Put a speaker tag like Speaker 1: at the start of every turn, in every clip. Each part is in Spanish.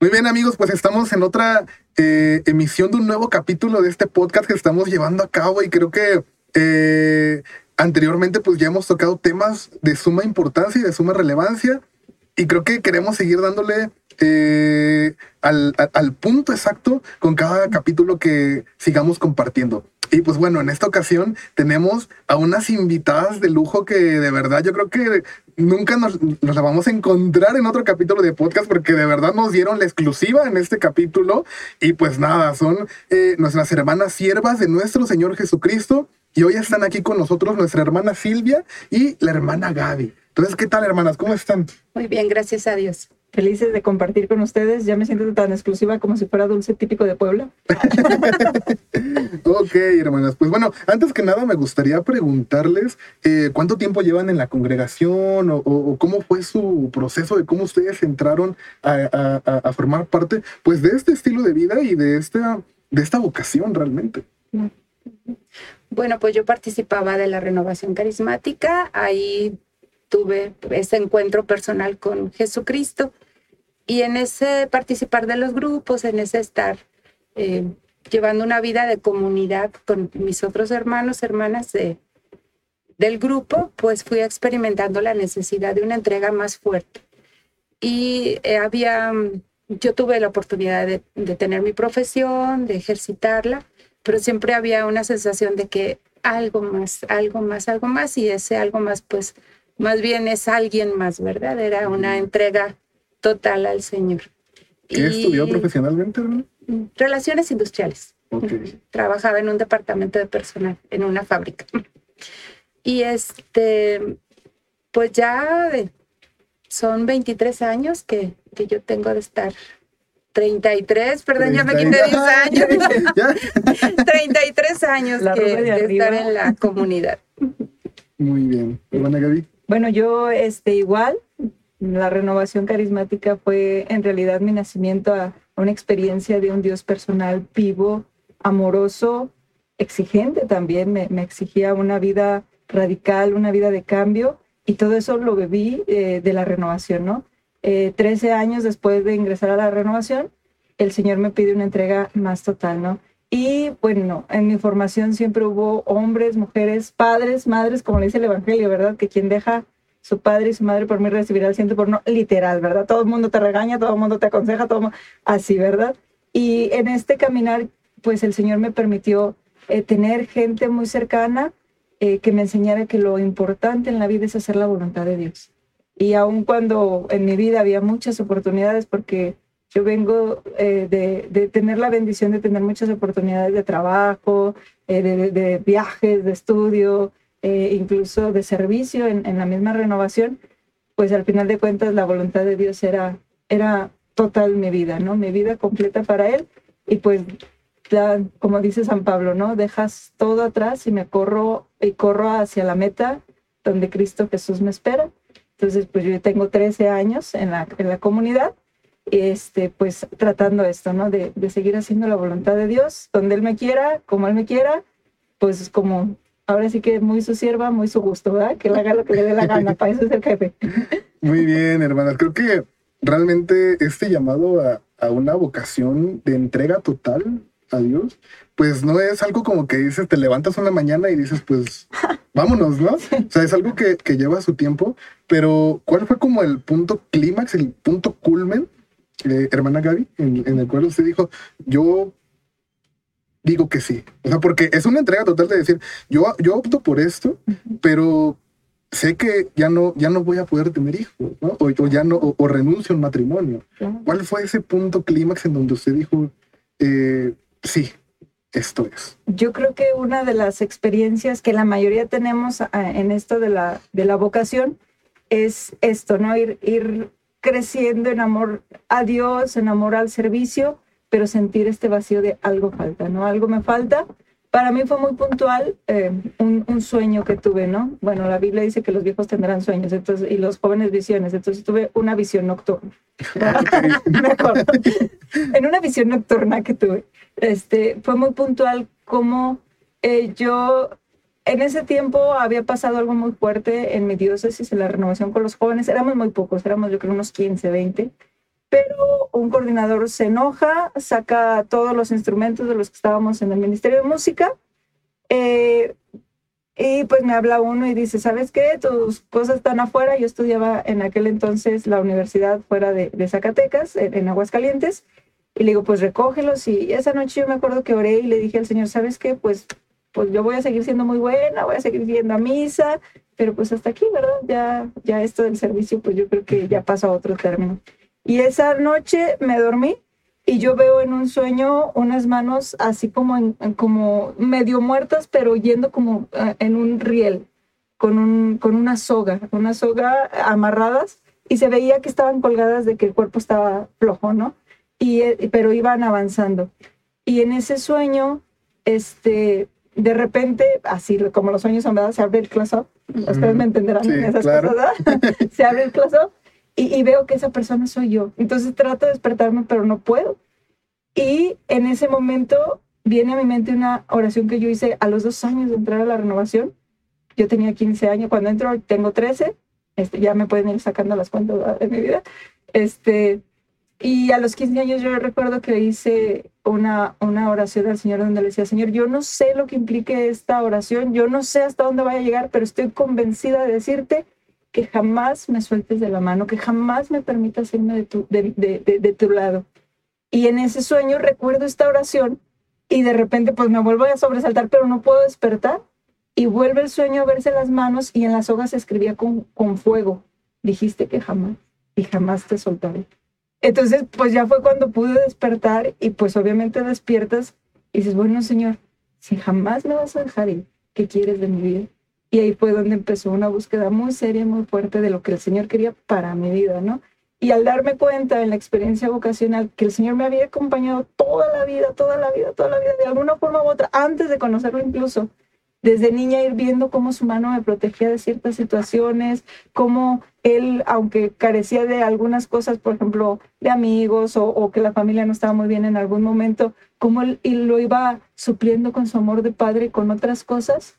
Speaker 1: Muy bien amigos, pues estamos en otra eh, emisión de un nuevo capítulo de este podcast que estamos llevando a cabo y creo que eh, anteriormente pues ya hemos tocado temas de suma importancia y de suma relevancia y creo que queremos seguir dándole eh, al, al, punto exacto con cada capítulo que sigamos compartiendo. Y pues bueno, en esta ocasión tenemos a unas invitadas de lujo que de verdad yo creo que nunca nos, nos, la vamos a encontrar en otro capítulo de podcast porque de verdad nos dieron la exclusiva en este capítulo. Y pues nada, son eh, nuestras hermanas siervas de nuestro Señor Jesucristo. Y hoy están aquí con nosotros nuestra hermana Silvia y la hermana Gaby. Entonces, ¿qué tal, hermanas? ¿Cómo están?
Speaker 2: Muy bien, gracias a Dios
Speaker 3: felices de compartir con ustedes. Ya me siento tan exclusiva como si fuera dulce típico de Puebla.
Speaker 1: ok, hermanas. Pues bueno, antes que nada me gustaría preguntarles eh, cuánto tiempo llevan en la congregación o, cómo fue su proceso de cómo ustedes entraron a, formar parte pues de este estilo de vida y de esta, de esta vocación realmente.
Speaker 2: Bueno, pues yo participaba de la renovación carismática. Ahí tuve ese encuentro personal con Jesucristo y en ese participar de los grupos, en ese estar eh, llevando una vida de comunidad con mis otros hermanos, hermanas de, del grupo, pues fui experimentando la necesidad de una entrega más fuerte. Y eh, había, yo tuve la oportunidad de, de tener mi profesión, de ejercitarla, pero siempre había una sensación de que algo más, algo más, algo más, y ese algo más, pues más bien es alguien más, ¿verdad? Era una entrega total al Señor.
Speaker 1: ¿Qué estudió profesionalmente?
Speaker 2: Relaciones industriales. Trabajaba en un departamento de personal, en una fábrica. Y este, pues ya son 23 años que, que yo tengo de estar 33, perdón, ya me quité 10 años. 33 años que, de, estar en la comunidad.
Speaker 1: Muy bien. Hermana Gaby.
Speaker 3: Bueno, yo este, igual, la renovación carismática fue en realidad mi nacimiento a, una experiencia de un Dios personal vivo, amoroso, exigente también, me, exigía una vida radical, una vida de cambio, y todo eso lo bebí eh, de la renovación, ¿no? Eh, trece años después de ingresar a la renovación, el Señor me pide una entrega más total, ¿no? Y bueno, en mi formación siempre hubo hombres, mujeres, padres, madres, como le dice el Evangelio, ¿verdad? Que quien deja su padre y su madre por mí recibirá el ciento por no, literal, ¿verdad? Todo el mundo te regaña, todo el mundo te aconseja, todo así, ¿verdad? Y en este caminar, pues el Señor me permitió eh, tener gente muy cercana eh, que me enseñara que lo importante en la vida es hacer la voluntad de Dios. Y aun cuando en mi vida había muchas oportunidades, porque yo vengo eh, de, tener la bendición de tener muchas oportunidades de trabajo, eh, de, viajes, de estudio, eh, incluso de servicio en, la misma renovación, pues al final de cuentas la voluntad de Dios era, era total mi vida, ¿no? Mi vida completa para Él. Y pues, como dice San Pablo, ¿no? Dejas todo atrás y me corro y corro hacia la meta donde Cristo Jesús me espera. Entonces, pues yo tengo 13 años en la, en la comunidad este, pues tratando esto, ¿no? De, de, seguir haciendo la voluntad de Dios, donde Él me quiera, como Él me quiera, pues como, ahora sí que muy su sierva, muy su gusto, ¿verdad? Que Él haga lo que le dé la gana, para eso es el jefe.
Speaker 1: Muy bien, hermanas, creo que realmente este llamado a, a una vocación de entrega total a Dios, pues no es algo como que dices, te levantas una mañana y dices, pues vámonos, ¿no? O sea, es algo que, que lleva su tiempo, pero ¿cuál fue como el punto clímax, el punto culmen eh, hermana Gaby, en, el cual usted dijo, yo digo que sí. O sea, porque es una entrega total de decir, yo, yo opto por esto, pero sé que ya no, ya no voy a poder tener hijos, ¿no? O, ya no, o, renuncio a un matrimonio. ¿Cuál fue ese punto clímax en donde usted dijo, eh, sí, esto es?
Speaker 3: Yo creo que una de las experiencias que la mayoría tenemos ah, en esto de la, de la vocación es esto, ¿no? Ir, ir creciendo en amor a Dios, en amor al servicio, pero sentir este vacío de algo falta, ¿no? Algo me falta. Para mí fue muy puntual eh, un, sueño que tuve, ¿no? Bueno, la Biblia dice que los viejos tendrán sueños entonces, y los jóvenes visiones, entonces tuve una visión nocturna. me acuerdo. en una visión nocturna que tuve, este, fue muy puntual como eh, yo en ese tiempo había pasado algo muy fuerte en mi diócesis, en la renovación con los jóvenes. Éramos muy pocos, éramos yo creo unos 15, 20. Pero un coordinador se enoja, saca todos los instrumentos de los que estábamos en el Ministerio de Música. Eh, y pues me habla uno y dice, ¿sabes qué? Tus cosas están afuera. Yo estudiaba en aquel entonces la universidad fuera de, Zacatecas, en, en, Aguascalientes. Y le digo, pues recógelos. Y esa noche yo me acuerdo que oré y le dije al Señor, ¿sabes qué? Pues, pues yo voy a seguir siendo muy buena, voy a seguir yendo a misa, pero pues hasta aquí, ¿verdad? Ya, ya esto del servicio, pues yo creo que ya pasa a otro término. Y esa noche me dormí y yo veo en un sueño unas manos así como, como medio muertas, pero yendo como eh, en un riel, con, un, con una soga, una soga amarradas, y se veía que estaban colgadas de que el cuerpo estaba flojo, ¿no? Y, eh, pero iban avanzando. Y en ese sueño, este, de repente, así como los sueños son, ¿verdad? Se abre el close-up. Ustedes me entenderán en esas cosas, ¿verdad? se abre el close-up y, veo que esa persona soy yo. Entonces trato de despertarme, pero no puedo. Y en ese momento viene a mi mente una oración que yo hice a los dos años de entrar a la renovación. Yo tenía 15 años, cuando entro tengo 13, este, ya me pueden ir sacando las cuentas de mi vida. Este, y a los 15 años yo recuerdo que hice una, una oración al Señor donde le decía, Señor, yo no sé lo que implique esta oración, yo no sé hasta dónde vaya a llegar, pero estoy convencida de decirte que jamás me sueltes de la mano, que jamás me permitas irme de tu, de, de, de, tu lado. Y en ese sueño recuerdo esta oración y de repente pues me vuelvo a sobresaltar, pero no puedo despertar. Y vuelve el sueño a verse las manos y en las hojas se escribía con, con fuego. Dijiste que jamás y jamás te soltaré. Entonces pues ya fue cuando pude despertar y pues obviamente despiertas y dices, bueno Señor, si jamás me vas a dejar ir, ¿qué quieres de mi vida? Y ahí fue donde empezó una búsqueda muy seria, muy fuerte de lo que el Señor quería para mi vida, ¿no? Y al darme cuenta en la experiencia vocacional que el Señor me había acompañado toda la vida, toda la vida, toda la vida, de alguna forma u otra, antes de conocerlo incluso, desde niña ir viendo cómo su mano me protegía de ciertas situaciones, cómo él, aunque carecía de algunas cosas, por ejemplo, de amigos o, que la familia no estaba muy bien en algún momento, cómo él, lo iba supliendo con su amor de padre con otras cosas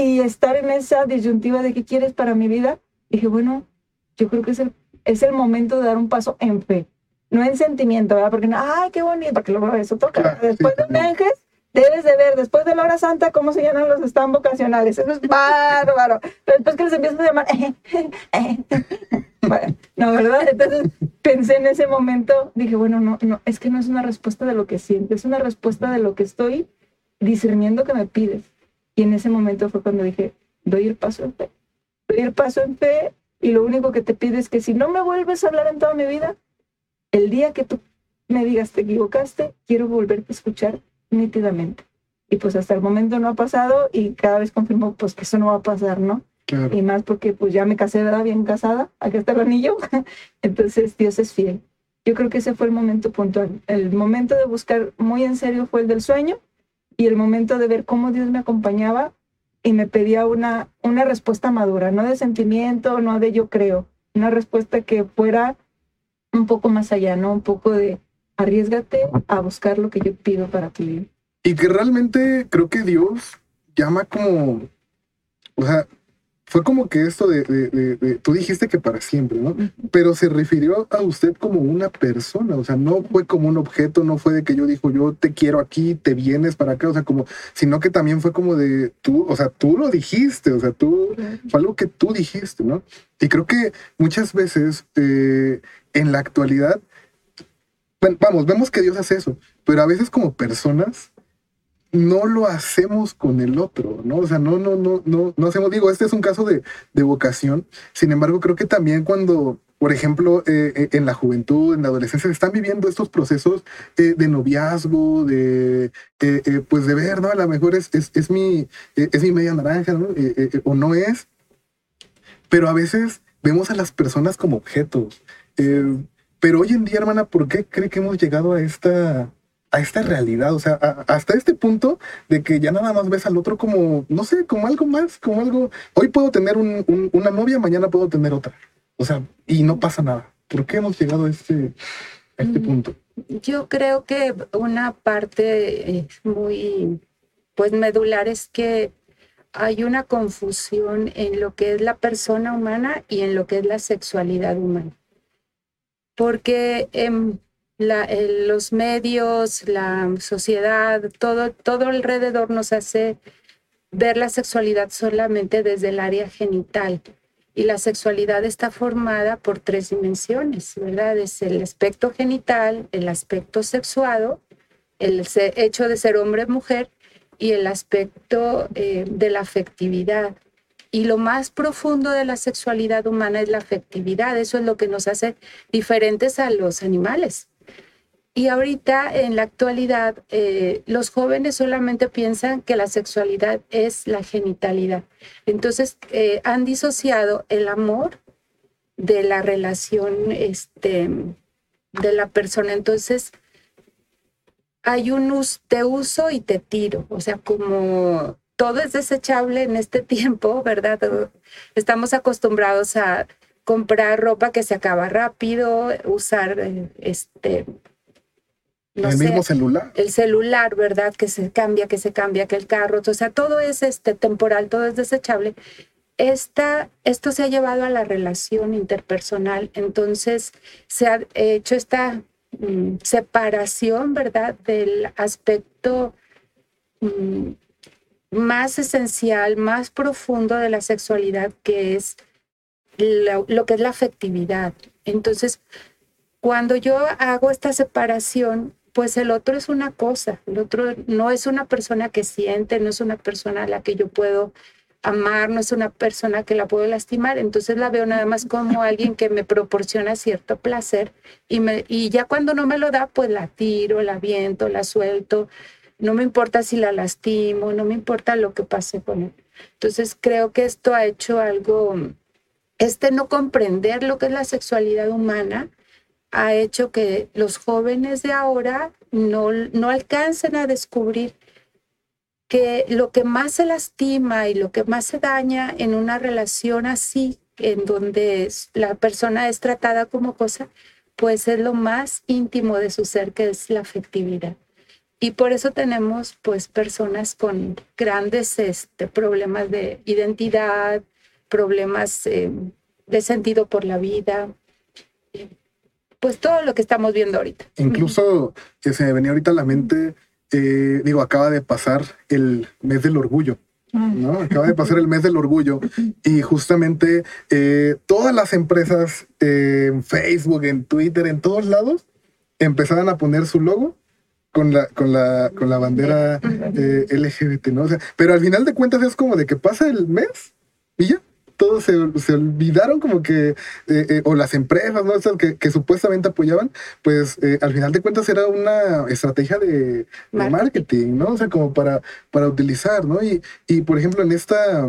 Speaker 3: y estar en esa disyuntiva de qué quieres para mi vida, dije, bueno, yo creo que es el, es el momento de dar un paso en fe, no en sentimiento, ¿verdad? Porque, ay, qué bonito, porque luego eso toca. Después de un ángel, debes de ver, después de la hora santa, cómo se llaman los stand vocacionales. Eso es bárbaro. Pero después que les empiezas a llamar, bueno, no, ¿verdad? Entonces pensé en ese momento, dije, bueno, no, no, es que no es una respuesta de lo que siento, es una respuesta de lo que estoy discerniendo que me pides. Y en ese momento fue cuando dije, doy el paso en fe. Doy el paso en fe y lo único que te pido es que si no me vuelves a hablar en toda mi vida, el día que tú me digas te equivocaste, quiero volverte a escuchar nítidamente. Y pues hasta el momento no ha pasado y cada vez confirmo pues que eso no va a pasar, ¿no? Y más porque pues ya me casé, ¿verdad? Bien casada, aquí está el anillo. Entonces Dios es fiel. Yo creo que ese fue el momento puntual. El momento de buscar muy en serio fue el del sueño y el momento de ver cómo Dios me acompañaba y me pedía una, una respuesta madura, no de sentimiento, no de yo creo, una respuesta que fuera un poco más allá, ¿no? Un poco de arriesgate a buscar lo que yo pido para tu vida.
Speaker 1: Y que realmente creo que Dios llama como, o sea, fue como que esto de, de, tú dijiste que para siempre, ¿no? Pero se refirió a usted como una persona, o sea, no fue como un objeto, no fue de que yo dijo, yo te quiero aquí, te vienes para acá, o sea, como, sino que también fue como de tú, o sea, tú lo dijiste, o sea, tú, fue algo que tú dijiste, ¿no? Y creo que muchas veces eh, en la actualidad, bueno, vamos, vemos que Dios hace eso, pero a veces como personas no lo hacemos con el otro, ¿no? O sea, no, no, no, no, no hacemos, digo, este es un caso de, vocación, sin embargo, creo que también cuando, por ejemplo, eh, eh, en la juventud, en la adolescencia, se están viviendo estos procesos eh, de noviazgo, de, pues de ver, ¿no? A lo mejor es, es, mi, es mi media naranja, ¿no? o no es, pero a veces vemos a las personas como objetos. pero hoy en día, hermana, ¿por qué cree que hemos llegado a esta a esta realidad, o sea, hasta este punto de que ya nada más ves al otro como, no sé, como algo más, como algo, hoy puedo tener una novia, mañana puedo tener otra, o sea, y no pasa nada. ¿Por qué hemos llegado a este, a este mm, punto?
Speaker 2: Yo creo que una parte eh, muy, pues, medular es que hay una confusión en lo que es la persona humana y en lo que es la sexualidad humana porque en los medios, la sociedad, todo, todo alrededor nos hace ver la sexualidad solamente desde el área genital. Y la sexualidad está formada por tres dimensiones, ¿verdad? Es el aspecto genital, el aspecto sexuado, el hecho de ser hombre o mujer y el aspecto eh, de la afectividad. Y lo más profundo de la sexualidad humana es la afectividad. Eso es lo que nos hace diferentes a los animales. Y ahorita, en la actualidad, eh, los jóvenes solamente piensan que la sexualidad es la genitalidad. Entonces, eh, han disociado el amor de la relación este, de la persona. Entonces, hay un te uso y te tiro. O sea, como todo es desechable en este tiempo, ¿verdad? Estamos acostumbrados a comprar ropa que se acaba rápido, usar eh, este
Speaker 1: el mismo celular.
Speaker 2: El celular, ¿verdad? Que se cambia, que se cambia, que el carro, o sea, todo es este temporal, todo es desechable. Esta, esto se ha llevado a la relación interpersonal, entonces se ha hecho esta mm, separación, ¿verdad? Del aspecto mm, más esencial, más profundo de la sexualidad, que es lo, que es la afectividad. Entonces, cuando yo hago esta separación, pues el otro es una cosa, el otro no es una persona que siente, no es una persona a la que yo puedo amar, no es una persona que la puedo lastimar, entonces la veo nada más como alguien que me proporciona cierto placer y, ya cuando no me lo da, pues la tiro, la viento, la suelto, no me importa si la lastimo, no me importa lo que pase con él. Entonces creo que esto ha hecho algo, este no comprender lo que es la sexualidad humana ha hecho que los jóvenes de ahora no, no alcancen a descubrir que lo que más se lastima y lo que más se daña en una relación así, en donde la persona es tratada como cosa, pues es lo más íntimo de su ser, que es la afectividad. Y por eso tenemos pues personas con grandes este, problemas de identidad, problemas eh, de sentido por la vida, pues todo lo que estamos viendo ahorita.
Speaker 1: Incluso que se me venía ahorita a la mente, eh, digo, acaba de pasar el mes del orgullo. ¿no? Acaba de pasar el mes del orgullo y justamente eh, todas las empresas en Facebook, en Twitter, en todos lados, empezaban a poner su logo con la, con la, con la bandera eh, LGBT, ¿no? O sea, pero al final de cuentas es como de que pasa el mes y ya, todos se, olvidaron como que, eh, eh, o las empresas, ¿no? que, supuestamente apoyaban, pues eh, al final de cuentas era una estrategia de, marketing, ¿no? O sea, como para, para utilizar, ¿no? Y, y por ejemplo, en esta,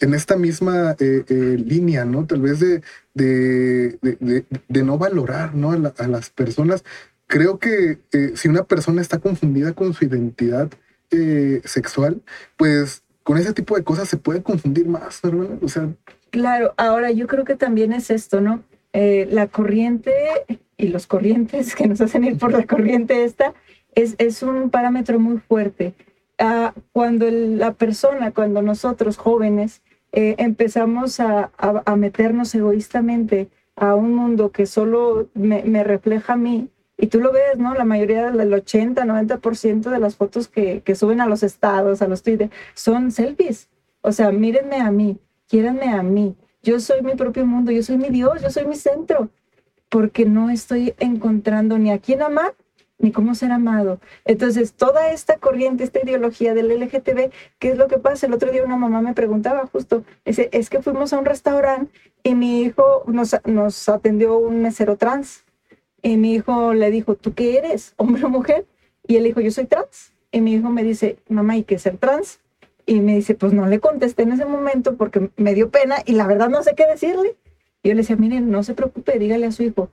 Speaker 1: en esta misma línea, ¿no? Tal vez de, de, de, no valorar, ¿no? A, a, las personas. Creo que si una persona está confundida con su identidad sexual, pues con ese tipo de cosas se puede confundir más. O sea.
Speaker 3: Claro, ahora yo creo que también es esto, ¿no? Eh, la corriente y los corrientes que nos hacen ir por la corriente esta es, es un parámetro muy fuerte. Ah, cuando la persona, cuando nosotros jóvenes eh, empezamos a, a, meternos egoístamente a un mundo que solo me refleja a mí, y tú lo ves, ¿no? La mayoría del 80, 90% de las fotos que, que, suben a los estados, a los Twitter, son selfies. O sea, mírenme a mí, quiéranme a mí. Yo soy mi propio mundo, yo soy mi Dios, yo soy mi centro. Porque no estoy encontrando ni a quién amar, ni cómo ser amado. Entonces, toda esta corriente, esta ideología del LGTB, ¿qué es lo que pasa? El otro día una mamá me preguntaba justo, es, es que fuimos a un restaurante y mi hijo nos, nos atendió un mesero trans y mi hijo le dijo, ¿tú qué eres? ¿Hombre o mujer? Y él dijo, yo soy trans. Y mi hijo me dice, mamá, ¿y qué ser trans? Y me dice, pues no le contesté en ese momento porque me dio pena y la verdad no sé qué decirle. Y yo le decía, miren, no se preocupe, dígale a su hijo,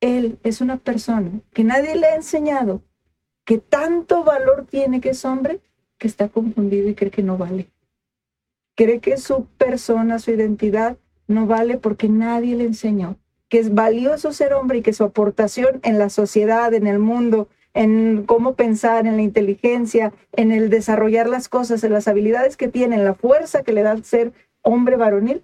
Speaker 3: él es una persona que nadie le ha enseñado que tanto valor tiene que es hombre, que está confundido y cree que no vale. Cree que su persona, su identidad no vale porque nadie le enseñó que es valioso ser hombre y que su aportación en la sociedad, en el mundo, en cómo pensar, en la inteligencia, en el desarrollar las cosas, en las habilidades que tiene, en la fuerza que le da ser hombre varonil,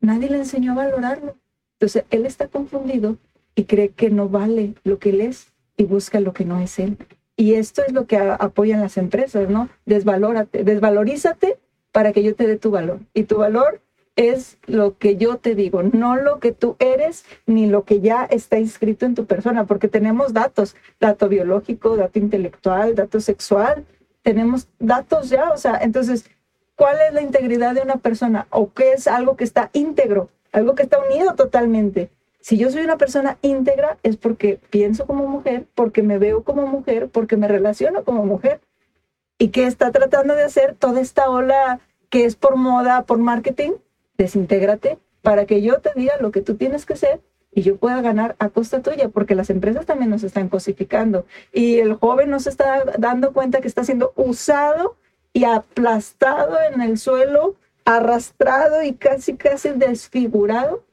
Speaker 3: nadie le enseñó a valorarlo. Entonces, él está confundido y cree que no vale lo que él es y busca lo que no es él. Y esto es lo que apoyan las empresas, ¿no? Desvalórate, desvalorízate para que yo te dé tu valor. Y tu valor es lo que yo te digo, no lo que tú eres ni lo que ya está inscrito en tu persona, porque tenemos datos, dato biológico, dato intelectual, dato sexual, tenemos datos ya, o sea, entonces, ¿cuál es la integridad de una persona? ¿O qué es algo que está íntegro, algo que está unido totalmente? Si yo soy una persona íntegra es porque pienso como mujer, porque me veo como mujer, porque me relaciono como mujer. ¿Y qué está tratando de hacer toda esta ola que es por moda, por marketing? Desintégrate para que yo te diga lo que tú tienes que ser y yo pueda ganar a costa tuya, porque las empresas también nos están cosificando y el joven no se está dando cuenta que está siendo usado y aplastado en el suelo, arrastrado y casi, casi desfigurado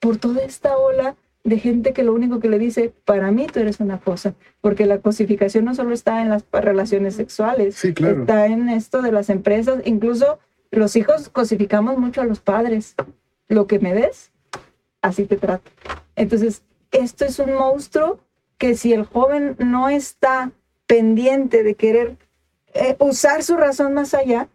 Speaker 3: por toda esta ola de gente que lo único que le dice, para mí tú eres una cosa, porque la cosificación no solo está en las relaciones sexuales, está en esto de las empresas, incluso los hijos cosificamos mucho a los padres. Lo que me des, así te trato. Entonces, esto es un monstruo que si el joven no está pendiente de querer eh, usar su razón más allá,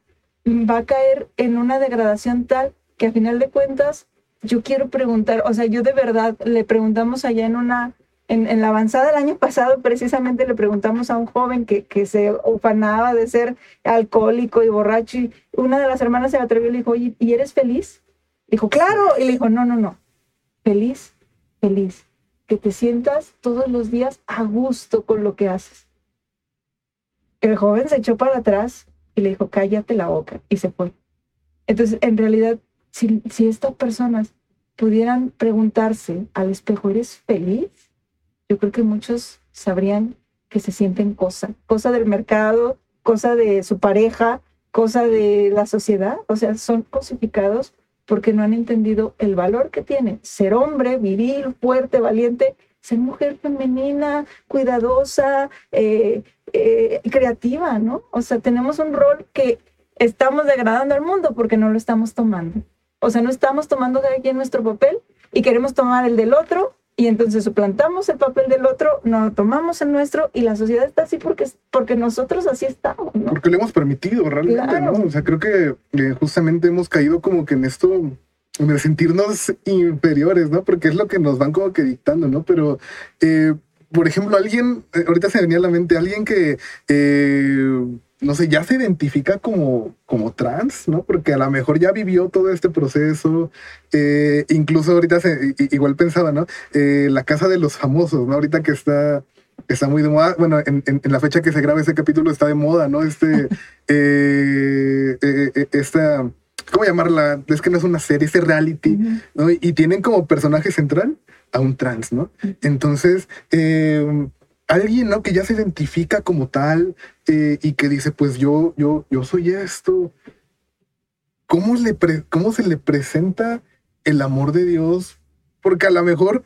Speaker 3: va a caer en una degradación tal que a final de cuentas yo quiero preguntar, o sea, yo de verdad le preguntamos allá en una en, la avanzada del año pasado, precisamente le preguntamos a un joven que, se ufanaba de ser alcohólico y borracho, y una de las hermanas se atrevió y le dijo, ¿y eres feliz? Dijo, claro. Y le dijo, no, no, no. Feliz, feliz. Que te sientas todos los días a gusto con lo que haces. El joven se echó para atrás y le dijo, cállate la boca. Y se fue. Entonces, en realidad, si estas personas pudieran preguntarse al espejo, ¿eres feliz? Yo creo que muchos sabrían que se sienten cosa, cosa del mercado, cosa de su pareja, cosa de la sociedad, o sea, son cosificados porque no han entendido el valor que tiene ser hombre, viril, fuerte, valiente, ser mujer femenina, cuidadosa, eh, eh, creativa, ¿no? O sea, tenemos un rol que estamos degradando al mundo porque no lo estamos tomando. O sea, no estamos tomando cada quien nuestro papel y queremos tomar el del otro y entonces suplantamos el papel del otro, no tomamos el nuestro y la sociedad está así porque, porque nosotros así estamos, ¿no?
Speaker 1: Porque lo hemos permitido realmente, ¿no? O sea, creo que eh, justamente hemos caído como que en esto, en el sentirnos inferiores, ¿no? Porque es lo que nos van como que dictando, ¿no? Pero, eh, por ejemplo, alguien, eh, ahorita se venía a la mente, alguien que no sé, ya se identifica como, como trans, ¿no? Porque a lo mejor ya vivió todo este proceso. Eh, incluso ahorita se, igual pensaba, ¿no? Eh, la casa de los famosos, ¿no? Ahorita que está, está muy de moda. Bueno, en, la fecha que se graba ese capítulo está de moda, ¿no? Este, eh, esta, ¿cómo llamarla? Es que no es una serie, es reality, ¿no? Y tienen como personaje central a un trans, ¿no? Entonces, alguien, ¿no? Que ya se identifica como tal eh, y que dice, pues yo, yo, yo soy esto. ¿Cómo, ¿Cómo se le presenta el amor de Dios? Porque a lo mejor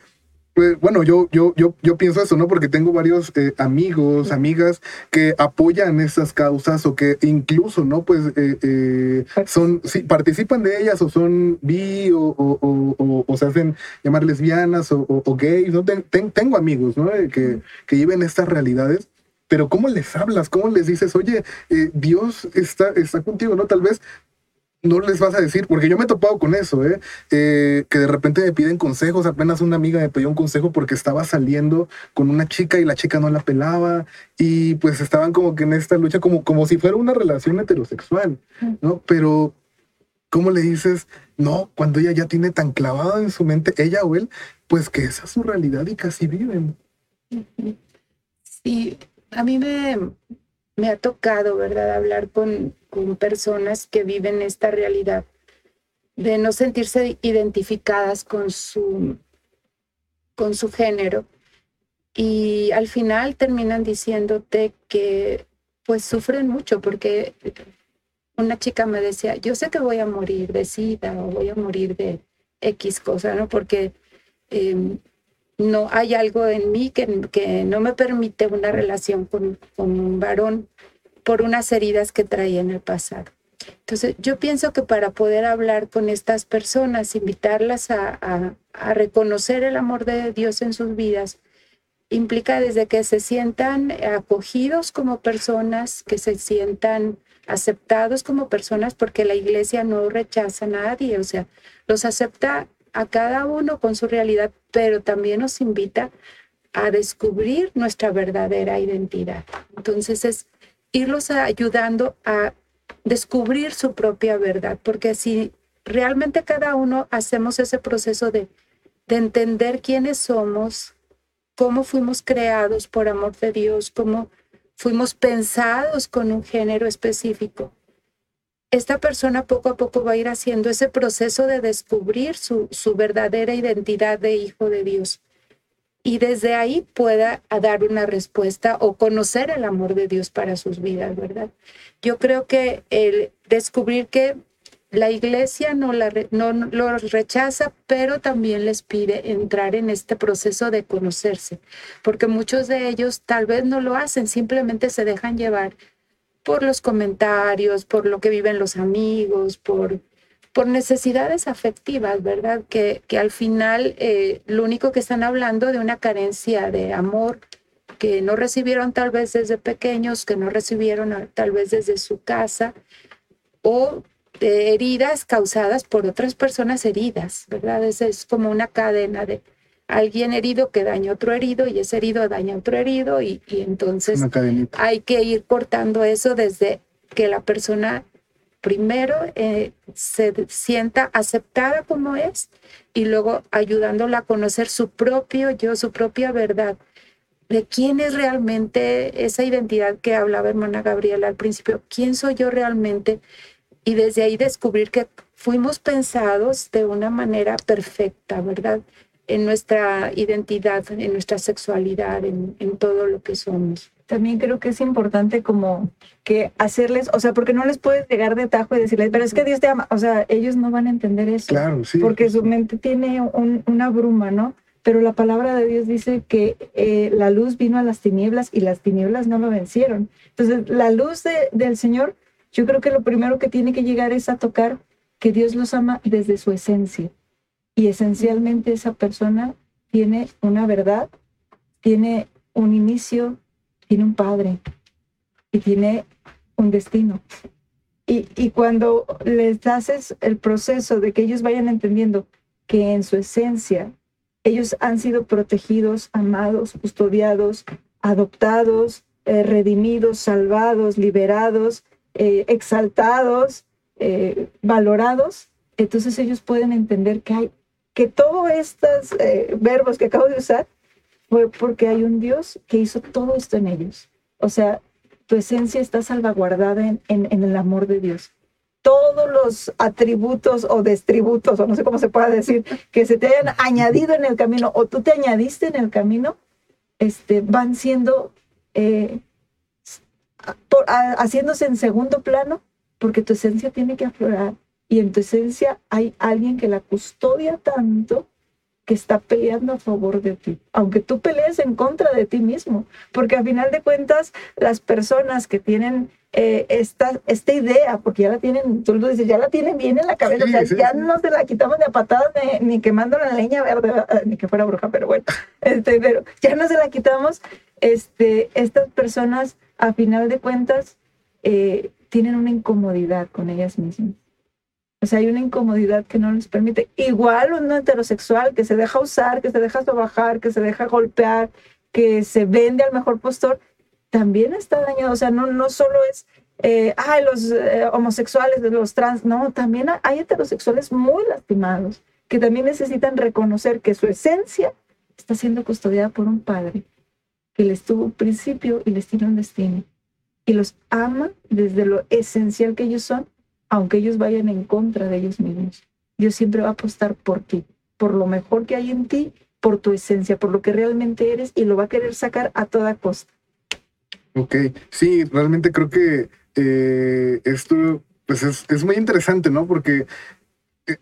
Speaker 1: bueno, yo, yo, yo, yo pienso eso, ¿no? Porque tengo varios eh, amigos, amigas que apoyan esas causas o que incluso, ¿no? Pues eh, eh, son, sí, participan de ellas o son bi o, o, o, se hacen llamar lesbianas o, gays, ¿no? tengo amigos, ¿no? Que, que viven estas realidades pero ¿cómo les hablas? ¿Cómo les dices, oye, Dios está, está contigo, ¿no? Tal vez no les vas a decir, porque yo me he topado con eso, ¿eh? ¿eh? que de repente me piden consejos. Apenas una amiga me pidió un consejo porque estaba saliendo con una chica y la chica no la pelaba y pues estaban como que en esta lucha como, como si fuera una relación heterosexual, ¿no? Pero, ¿cómo le dices? No, cuando ella ya tiene tan clavado en su mente, ella o él, pues que esa es su realidad y casi viven.
Speaker 2: Sí, a mí me, me ha tocado, ¿verdad?, hablar con, con personas que viven esta realidad de no sentirse identificadas con su, con su género. Y al final terminan diciéndote que pues sufren mucho porque una chica me decía, yo sé que voy a morir de sida o voy a morir de X cosa, ¿no? Porque em, no hay algo en mí que, que, no me permite una relación con, con un varón por unas heridas que traía en el pasado. Entonces, yo pienso que para poder hablar con estas personas, invitarlas a, reconocer el amor de Dios en sus vidas, implica desde que se sientan acogidos como personas, que se sientan aceptados como personas, porque la iglesia no rechaza a nadie, o sea, los acepta a cada uno con su realidad, pero también nos invita a descubrir nuestra verdadera identidad. Entonces es irlos ayudando a descubrir su propia verdad, porque si realmente cada uno hacemos ese proceso de, de entender quiénes somos, cómo fuimos creados por amor de Dios, cómo fuimos pensados con un género específico, esta persona poco a poco va a ir haciendo ese proceso de descubrir su, su verdadera identidad de hijo de Dios y desde ahí pueda dar una respuesta o conocer el amor de Dios para sus vidas, ¿verdad? Yo creo que el descubrir que la iglesia no, la, no los rechaza, pero también les pide entrar en este proceso de conocerse, porque muchos de ellos tal vez no lo hacen, simplemente se dejan llevar por los comentarios, por lo que viven los amigos, por, por necesidades afectivas, ¿verdad? Que, que al final eh, lo único que están hablando de una carencia de amor que no recibieron tal vez desde pequeños, que no recibieron tal vez desde su casa, o de heridas causadas por otras personas heridas, ¿verdad? Esa es como una cadena de, alguien herido que daña a otro herido y ese herido daña a otro herido y, entonces hay que ir cortando eso desde que la persona primero eh, se sienta aceptada como es y luego ayudándola a conocer su propio yo, su propia verdad, de quién es realmente esa identidad que hablaba hermana Gabriela al principio, quién soy yo realmente y desde ahí descubrir que fuimos pensados de una manera perfecta, ¿verdad? en nuestra identidad, en nuestra sexualidad, en, todo lo que somos.
Speaker 3: También creo que es importante como que hacerles, o sea, porque no les puedes llegar de tajo y decirles, pero es que Dios te ama, o sea, ellos no van a entender eso.
Speaker 1: Claro, sí.
Speaker 3: Porque su mente tiene una bruma, ¿no? Pero la palabra de Dios dice que eh, la luz vino a las tinieblas y las tinieblas no lo vencieron. Entonces, la luz del Señor, yo creo que lo primero que tiene que llegar es a tocar que Dios los ama desde su esencia y esencialmente esa persona tiene una verdad, tiene un inicio, tiene un padre y tiene un destino. Y, y, cuando les haces el proceso de que ellos vayan entendiendo que en su esencia ellos han sido protegidos, amados, custodiados, adoptados, eh, redimidos, salvados, liberados, eh, exaltados, eh, valorados, entonces ellos pueden entender que hay que todos estos verbos que acabo de usar fue porque hay un Dios que hizo todo esto en ellos. O sea, tu esencia está salvaguardada en, en, el amor de Dios. Todos los atributos o destributos, o no sé cómo se pueda decir, que se te hayan añadido en el camino o tú te añadiste en el camino, este, van siendo, eh, haciéndose en segundo plano, porque tu esencia tiene que aflorar y en tu esencia hay alguien que la custodia tanto que está peleando a favor de ti, aunque tú pelees en contra de ti mismo, porque a final de cuentas las personas que tienen eh, esta, esta idea, porque ya la tienen, tú lo dices, ya la tienen bien en la cabeza, o sea, ya no se la quitamos de a patadas ni, quemando la leña verde, eh, ni que fuera bruja, pero bueno, este, pero ya no se la quitamos, este, estas personas a final de cuentas eh, tienen una incomodidad con ellas mismas o hay una incomodidad que no les permite. Igual un heterosexual que se deja usar, que se deja trabajar, que se deja golpear, que se vende al mejor postor, también está dañado. O sea, no, no solo es, eh, los eh, homosexuales, los trans, no, también hay heterosexuales muy lastimados que también necesitan reconocer que su esencia está siendo custodiada por un padre que les tuvo un principio y les tiene un destino y los ama desde lo esencial que ellos son aunque ellos vayan en contra de ellos mismos. Dios siempre va a apostar por ti, por lo mejor que hay en ti, por tu esencia, por lo que realmente eres y lo va a querer sacar a toda costa.
Speaker 1: Ok, sí, realmente creo que eh, esto pues es, es, muy interesante, ¿no? Porque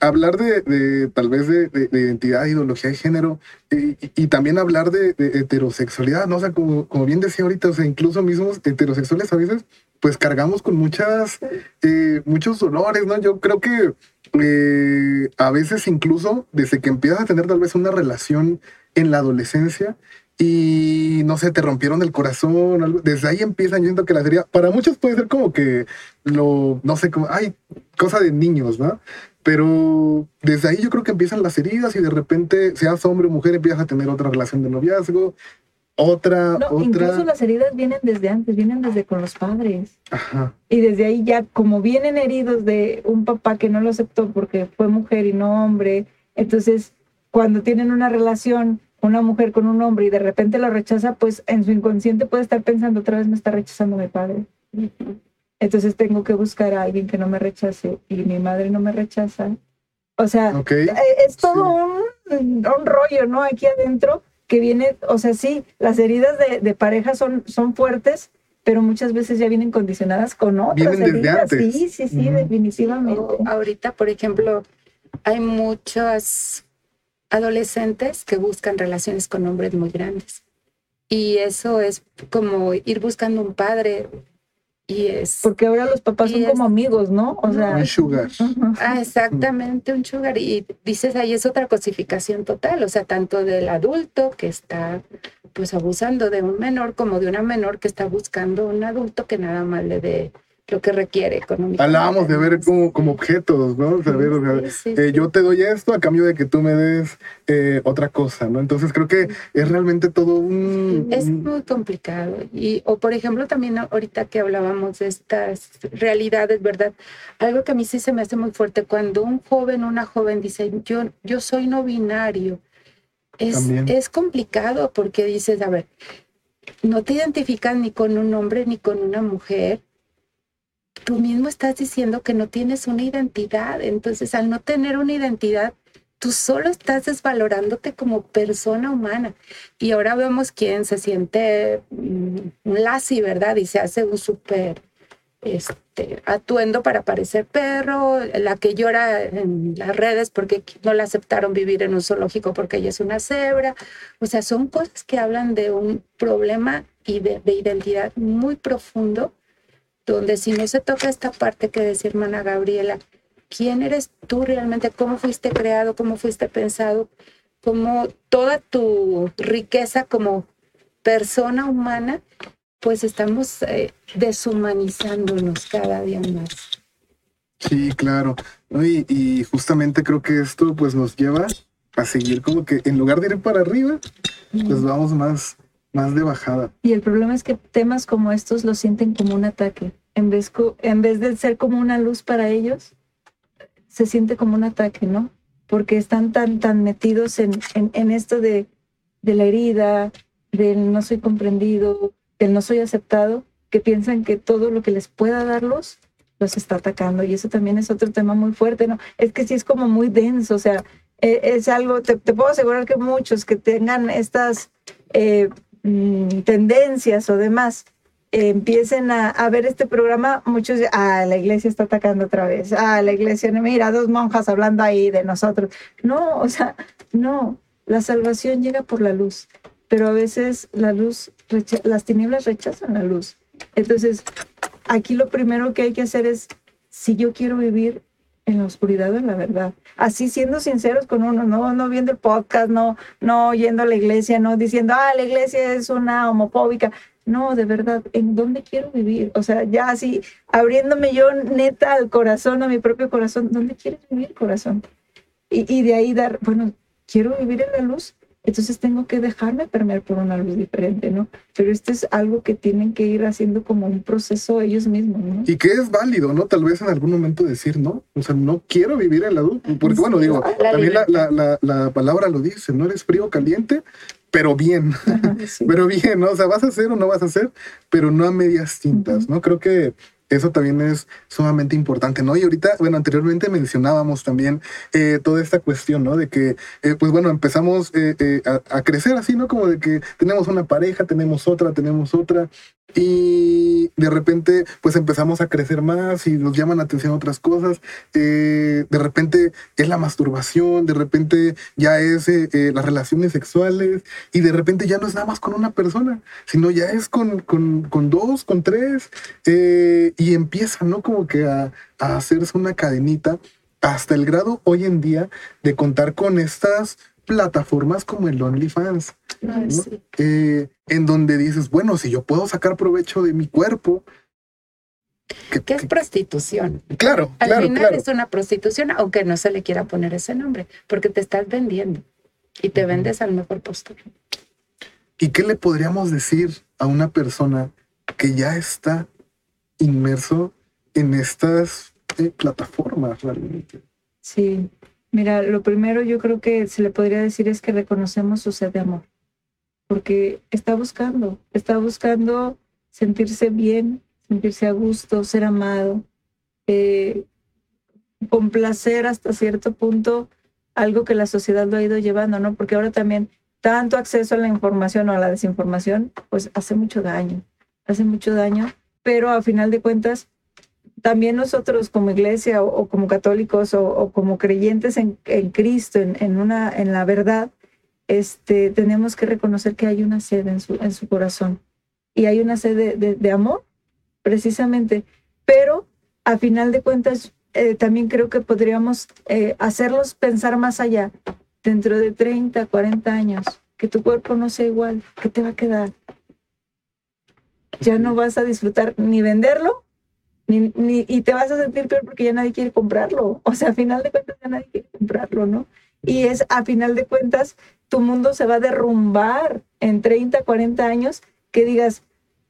Speaker 1: hablar de, tal vez de, de, de identidad, ideología de género y, y también hablar de, heterosexualidad, ¿no? O sea, como, como bien decía ahorita, o sea, incluso mismos heterosexuales a veces, pues cargamos con muchas, eh, muchos dolores, ¿no? Yo creo que eh, a veces incluso desde que empiezas a tener tal vez una relación en la adolescencia, y no sé, te rompieron el corazón, desde ahí empiezan yendo que la serie, para muchos puede ser como que lo, no sé, como, ay, cosa de niños, ¿no? Pero desde ahí yo creo que empiezan las heridas y de repente, seas hombre o mujer, empiezas a tener otra relación de noviazgo, otra,
Speaker 3: no,
Speaker 1: otra.
Speaker 3: Incluso las heridas vienen desde antes, vienen desde con los padres. Ajá. Y desde ahí ya, como vienen heridos de un papá que no lo aceptó porque fue mujer y no hombre, entonces cuando tienen una relación una mujer con un hombre y de repente lo rechaza, pues en su inconsciente puede estar pensando otra vez me está rechazando mi padre. Entonces tengo que buscar a alguien que no me rechace y mi madre no me rechaza. O sea, eh, es todo un, rollo, ¿no? Aquí adentro que viene, o sea, sí, las heridas de, pareja son, son fuertes, pero muchas veces ya vienen condicionadas con otras heridas. Sí, sí, sí, definitivamente.
Speaker 2: ahorita, por ejemplo, hay muchas adolescentes que buscan relaciones con hombres muy grandes. Y eso es como ir buscando un padre. Y es.
Speaker 3: Porque ahora los papás son como amigos, ¿no?
Speaker 1: O sea. Un sugar.
Speaker 2: Ah, exactamente, un sugar. Y dices ahí es otra cosificación total. O sea, tanto del adulto que está pues abusando de un menor como de una menor que está buscando un adulto que nada más le dé lo que requiere económicamente.
Speaker 1: Hablábamos de ver como, como objetos, ¿no? Eh, yo te doy esto a cambio de que tú me des eh, otra cosa, ¿no? Entonces creo que es realmente todo un...
Speaker 2: Es muy complicado. Y, o por ejemplo, también ahorita que hablábamos de estas realidades, ¿verdad? Algo que a mí sí se me hace muy fuerte, cuando un joven, una joven dice, yo, yo soy no binario, es, es complicado porque dices, a ver, no te identificas ni con un hombre ni con una mujer, tú mismo estás diciendo que no tienes una identidad. Entonces, al no tener una identidad, tú solo estás desvalorándote como persona humana. Y ahora vemos quién se siente mm, un lazi, ¿verdad? Y se hace un súper este, atuendo para parecer perro, la que llora en las redes porque no la aceptaron vivir en un zoológico porque ella es una cebra. O sea, son cosas que hablan de un problema y de identidad muy profundo donde si no se toca esta parte que decía hermana Gabriela, ¿quién eres tú realmente? ¿Cómo fuiste creado? ¿Cómo fuiste pensado? ¿Cómo toda tu riqueza como persona humana, pues estamos eh, deshumanizándonos cada día más.
Speaker 1: Sí, claro. Y, y, justamente creo que esto pues nos lleva a seguir como que en lugar de ir para arriba, pues vamos más más de bajada.
Speaker 3: Y el problema es que temas como estos los sienten como un ataque. En vez, en vez de ser como una luz para ellos, se siente como un ataque, ¿no? Porque están tan, tan metidos en, en, esto de, de la herida, del no soy comprendido, del no soy aceptado, que piensan que todo lo que les pueda darlos los está atacando. Y eso también es otro tema muy fuerte, ¿no? Es que sí es como muy denso, o sea, e, es, algo, te, puedo asegurar que muchos que tengan estas eh, Mm, tendencias o demás empiecen a, ver este programa, muchos, ah, la iglesia está atacando otra vez, ah, la iglesia, mira, dos monjas hablando ahí de nosotros. No, o sea, no, la salvación llega por la luz, pero a veces la luz, las tinieblas rechazan la luz. Entonces, aquí lo primero que hay que hacer es, si yo quiero vivir en la oscuridad de la verdad. Así siendo sinceros con uno, no, no viendo el podcast, no, no yendo a la iglesia, no diciendo, ah, la iglesia es una homofóbica. No, de verdad, ¿en dónde quiero vivir? O sea, ya así, abriéndome yo neta al corazón, a mi propio corazón, ¿dónde quieres vivir, corazón? Y, y de ahí dar, bueno, quiero vivir en la luz, entonces tengo que dejarme permear por una luz diferente, ¿no? Pero esto es algo que tienen que ir haciendo como un proceso ellos mismos, ¿no?
Speaker 1: Y que es válido, ¿no? Tal vez en algún momento decir, no, o sea, no quiero vivir en la luz. Porque, bueno, digo, también la, palabra lo dice, no eres frío o caliente, pero bien, pero bien, ¿no? O sea, vas a hacer o no vas a hacer, pero no a medias tintas, ¿no? Creo que eso también es sumamente importante, ¿no? Y ahorita, bueno, anteriormente mencionábamos también eh, toda esta cuestión, ¿no? De que, eh, pues bueno, empezamos eh, a, crecer así, ¿no? Como de que tenemos una pareja, tenemos otra, tenemos otra, y de repente pues empezamos a crecer más y nos llaman la atención otras cosas. Eh, de repente es la masturbación, de repente ya es eh, eh, las relaciones sexuales y de repente ya no es nada más con una persona, sino ya es con, con, con dos, con tres y empieza, ¿no? Como que a, a hacerse una cadenita hasta el grado hoy en día de contar con estas plataformas como el OnlyFans, eh, en donde dices, bueno, si yo puedo sacar provecho de mi cuerpo.
Speaker 2: Que, es prostitución.
Speaker 1: Claro,
Speaker 2: Al
Speaker 1: claro,
Speaker 2: final es una prostitución, aunque no se le quiera poner ese nombre, porque te estás vendiendo y te vendes al mejor postor.
Speaker 1: ¿Y qué le podríamos decir a una persona que ya está inmerso en estas eh, plataformas realmente?
Speaker 3: Sí, Mira, lo primero yo creo que se le podría decir es que reconocemos su sed de amor, porque está buscando, está buscando sentirse bien, sentirse a gusto, ser amado, eh, complacer hasta cierto punto algo que la sociedad lo ha ido llevando, ¿no? Porque ahora también tanto acceso a la información o a la desinformación, pues hace mucho daño, hace mucho daño, pero a final de cuentas también nosotros como iglesia o, como católicos o, como creyentes en, Cristo, en, una, en la verdad, este, tenemos que reconocer que hay una sed en su, en su corazón y hay una sed de, amor, precisamente. Pero a final de cuentas, eh, también creo que podríamos eh, hacerlos pensar más allá, dentro de 30, 40 años, que tu cuerpo no sea igual, que te va a quedar. Ya no vas a disfrutar ni venderlo y te vas a sentir peor porque ya nadie quiere comprarlo. O sea, a final de cuentas ya nadie quiere comprarlo, ¿no? Y es a final de cuentas tu mundo se va a derrumbar en 30, 40 años que digas,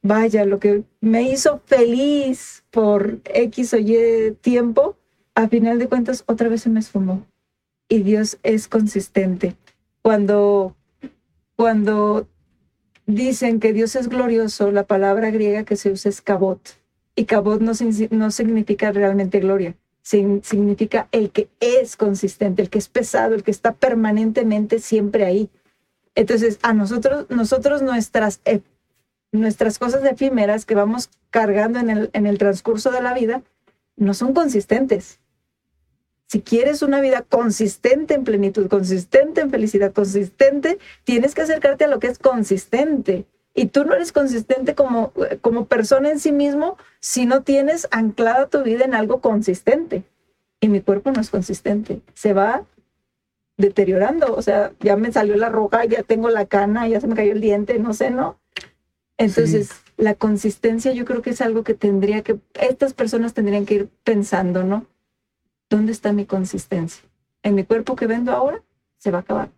Speaker 3: vaya, lo que me hizo feliz por X o Y tiempo, a final de cuentas otra vez se me esfumó. Y Dios es consistente. Cuando, cuando dicen que Dios es glorioso, la palabra griega que se usa es kabot y cabot no, no significa realmente gloria, significa el que es consistente, el que es pesado, el que está permanentemente siempre ahí. Entonces, a nosotros, nosotros nuestras, e, nuestras cosas efímeras que vamos cargando en el transcurso de la vida no son consistentes. Si quieres una vida consistente en plenitud, consistente en felicidad, consistente, tienes que acercarte a lo que es consistente y tú no eres consistente como, como persona en sí mismo si no tienes anclada tu vida en algo consistente. Y mi cuerpo no es consistente, se va deteriorando, o sea, ya me salió la roja, ya tengo la cana, ya se me cayó el diente, no sé, ¿no? Entonces, la consistencia yo creo que es algo que tendría que, estas personas tendrían que ir pensando, ¿no? ¿Dónde está mi consistencia? ¿En mi cuerpo que vendo ahora? Se va a acabar.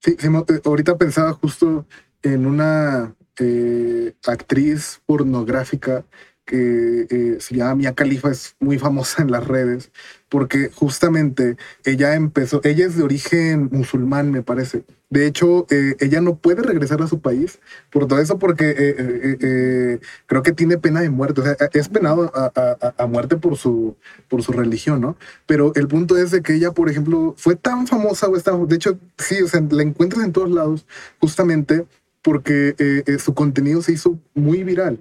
Speaker 1: Sí, eh, ahorita pensaba justo en una eh, actriz pornográfica que eh, se llama Mia Khalifa, es muy famosa en las redes, porque justamente ella empezó, ella es de origen musulmán, me parece. De hecho, eh, ella no puede regresar a su país por todo eso, porque creo que tiene pena de muerte, o sea, es penado a, muerte por su, por su religión, ¿no? Pero el punto es de que ella, por ejemplo, fue tan famosa, o está, de hecho, sí, o sea, la encuentras en todos lados, justamente porque eh, eh, su contenido se hizo muy viral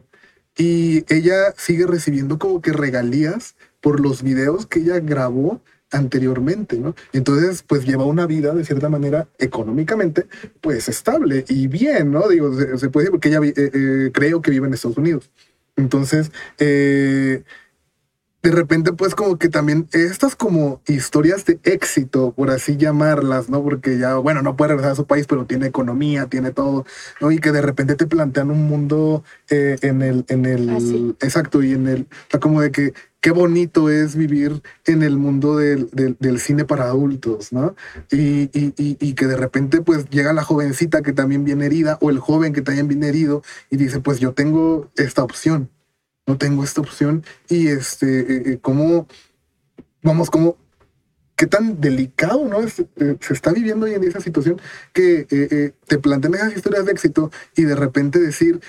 Speaker 1: y ella sigue recibiendo como que regalías por los videos que ella grabó anteriormente, ¿no? Entonces, pues lleva una vida de cierta manera económicamente, pues estable y bien, ¿no? Digo, se, puede decir porque ella eh, creo que vive en Estados Unidos. Entonces, de repente pues como que también estas como historias de éxito, por así llamarlas, ¿no? Porque ya, bueno, no puede regresar a su país, pero tiene economía, tiene todo, ¿no? Y que de repente te plantean un mundo eh, en el, en el, ah, exacto, y en el, o como de que qué bonito es vivir en el mundo del, del, cine para adultos, ¿no? Y, y, y, que de repente pues llega la jovencita que también viene herida o el joven que también viene herido y dice, pues yo tengo esta opción no tengo esta opción y este, eh, eh, cómo, vamos, cómo, qué tan delicado, ¿no? Es, eh, se está viviendo hoy en esa situación que te plantean esas historias de éxito y de repente decir,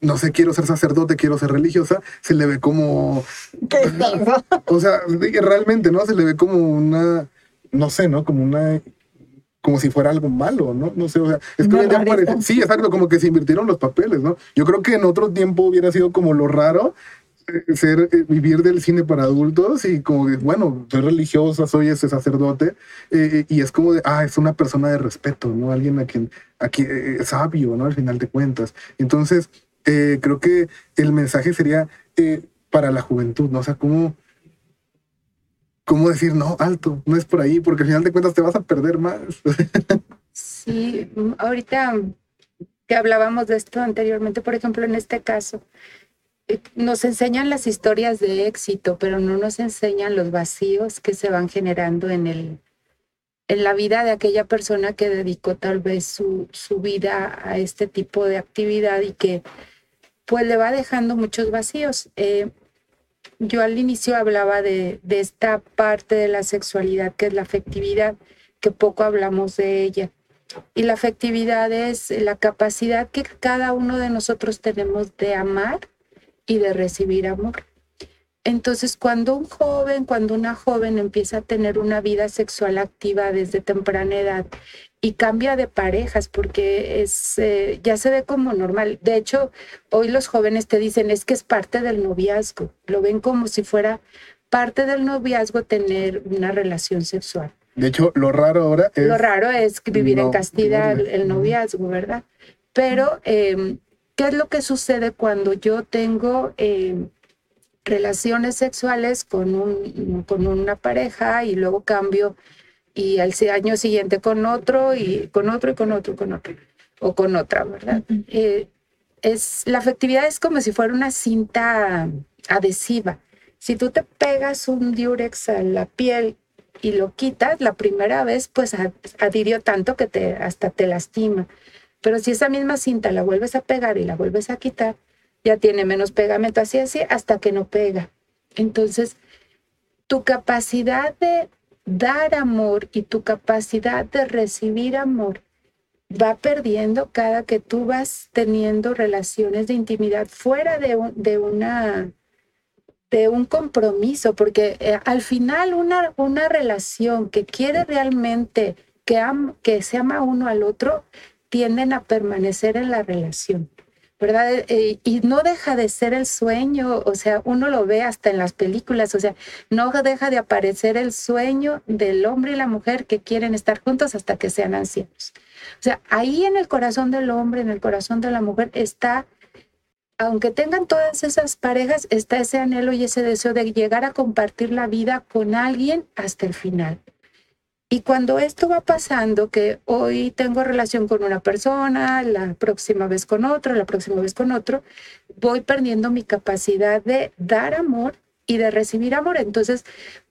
Speaker 1: no sé, quiero ser sacerdote, quiero ser religiosa, se le ve como... o sea, realmente, ¿no? Se le ve como una, no sé, ¿no? Como una como si fuera algo malo, ¿no? No sé, o sea, es que parece, sí, exacto, como que se invirtieron los papeles, ¿no? Yo creo que en otro tiempo hubiera sido como lo raro eh, ser eh, vivir del cine para adultos y como que, bueno, soy religiosa, soy ese sacerdote eh, y es como de, ah, es una persona de respeto, ¿no? Alguien a quien, a quien es sabio, ¿no? Al final de cuentas. Entonces, creo que el mensaje sería para la juventud, ¿no? O sea, cómo cómo decir, no, alto, no es por ahí, porque al final de cuentas te vas a perder más.
Speaker 2: sí, ahorita que hablábamos de esto anteriormente, por ejemplo, en este caso, eh, nos enseñan las historias de éxito, pero no nos enseñan los vacíos que se van generando en el en la vida de aquella persona que dedicó tal vez su, su vida a este tipo de actividad y que pues le va dejando muchos vacíos. Eh, yo al inicio hablaba de, esta parte de la sexualidad que es la afectividad, que poco hablamos de ella. Y la afectividad es la capacidad que cada uno de nosotros tenemos de amar y de recibir amor. Entonces, cuando un joven, cuando una joven empieza a tener una vida sexual activa desde temprana edad y cambia de parejas porque es, eh, ya se ve como normal. De hecho, hoy los jóvenes te dicen es que es parte del noviazgo, lo ven como si fuera parte del noviazgo tener una relación sexual.
Speaker 1: De hecho, lo raro ahora es...
Speaker 2: Lo raro es vivir en castidad el noviazgo, ¿verdad? Pero, em, ¿qué es lo que sucede cuando yo tengo em, relaciones sexuales con, un, con una pareja y luego cambio y al año siguiente con otro y con otro y con otro y con otro o con otra, ¿verdad? Eh, es, la afectividad es como si fuera una cinta adhesiva. Si tú te pegas un diurex a la piel y lo quitas, la primera vez pues adhirió tanto que te, hasta te lastima. Pero si esa misma cinta la vuelves a pegar y la vuelves a quitar, ya tiene menos pegamento, así así, hasta que no pega. Entonces, tu capacidad de dar amor y tu capacidad de recibir amor va perdiendo cada que tú vas teniendo relaciones de intimidad fuera de, de una de un compromiso, porque eh, al final una, una relación que quiere realmente que, que se ama uno al otro, tienden a permanecer en la relación. ¿Verdad? Eh, y no deja de ser el sueño, o sea, uno lo ve hasta en las películas, o sea, no deja de aparecer el sueño del hombre y la mujer que quieren estar juntos hasta que sean ancianos. O sea, ahí en el corazón del hombre, en el corazón de la mujer está, aunque tengan todas esas parejas, está ese anhelo y ese deseo de llegar a compartir la vida con alguien hasta el final. Y cuando esto va pasando, que hoy tengo relación con una persona, la próxima vez con otro, la próxima vez con otro, voy perdiendo mi capacidad de dar amor y de recibir amor. Entonces,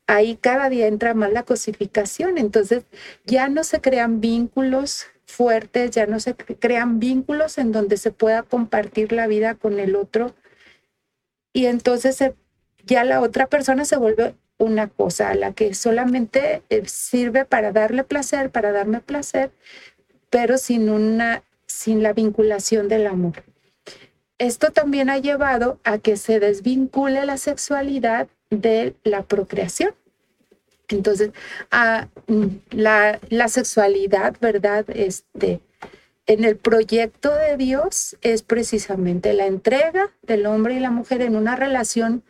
Speaker 2: ahí cada día entra más la cosificación. Entonces, ya no se crean vínculos fuertes, ya no se crean vínculos en donde se pueda compartir la vida con el otro. Y entonces ya la otra persona se vuelve una cosa a la que solamente eh, sirve para darle placer, para darme placer, pero sin una sin la vinculación del amor. Esto también ha llevado a que se desvincule la sexualidad de la procreación. Entonces, mm, la, sexualidad, ¿verdad? Este, en el proyecto de Dios es precisamente la entrega del hombre y la mujer en una relación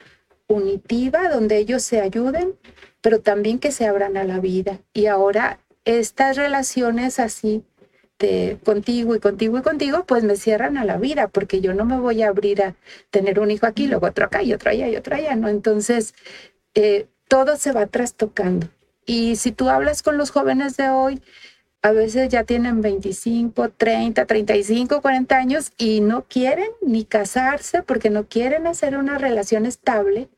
Speaker 2: unitiva donde ellos se ayuden, pero también que se abran a la vida. Y ahora estas relaciones así de contigo y contigo y contigo, pues me cierran a la vida, porque yo no me voy a abrir a tener un hijo aquí, luego otro acá y otro allá y otro allá, ¿no? Entonces, eh, todo se va trastocando. Y si tú hablas con los jóvenes de hoy, a veces ya tienen 25, 30, 35, 40 años y no quieren ni casarse porque no quieren hacer una relación estable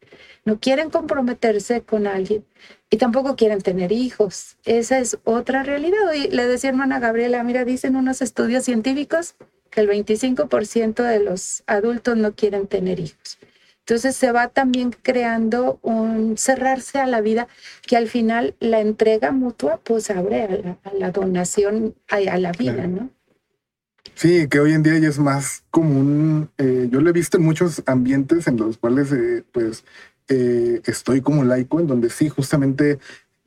Speaker 2: no quieren comprometerse con alguien y tampoco quieren tener hijos. Esa es otra realidad. Y le decía hermana Gabriela, mira, dicen unos estudios científicos que el 25% de los adultos no quieren tener hijos. Entonces se va también creando un cerrarse a la vida que al final la entrega mutua pues abre a la, donación, a, la vida, ¿no?
Speaker 1: Sí, que hoy en día ya es más común. Eh, yo lo he visto en muchos ambientes en los cuales, eh, pues, eh, estoy como laico, en donde sí, justamente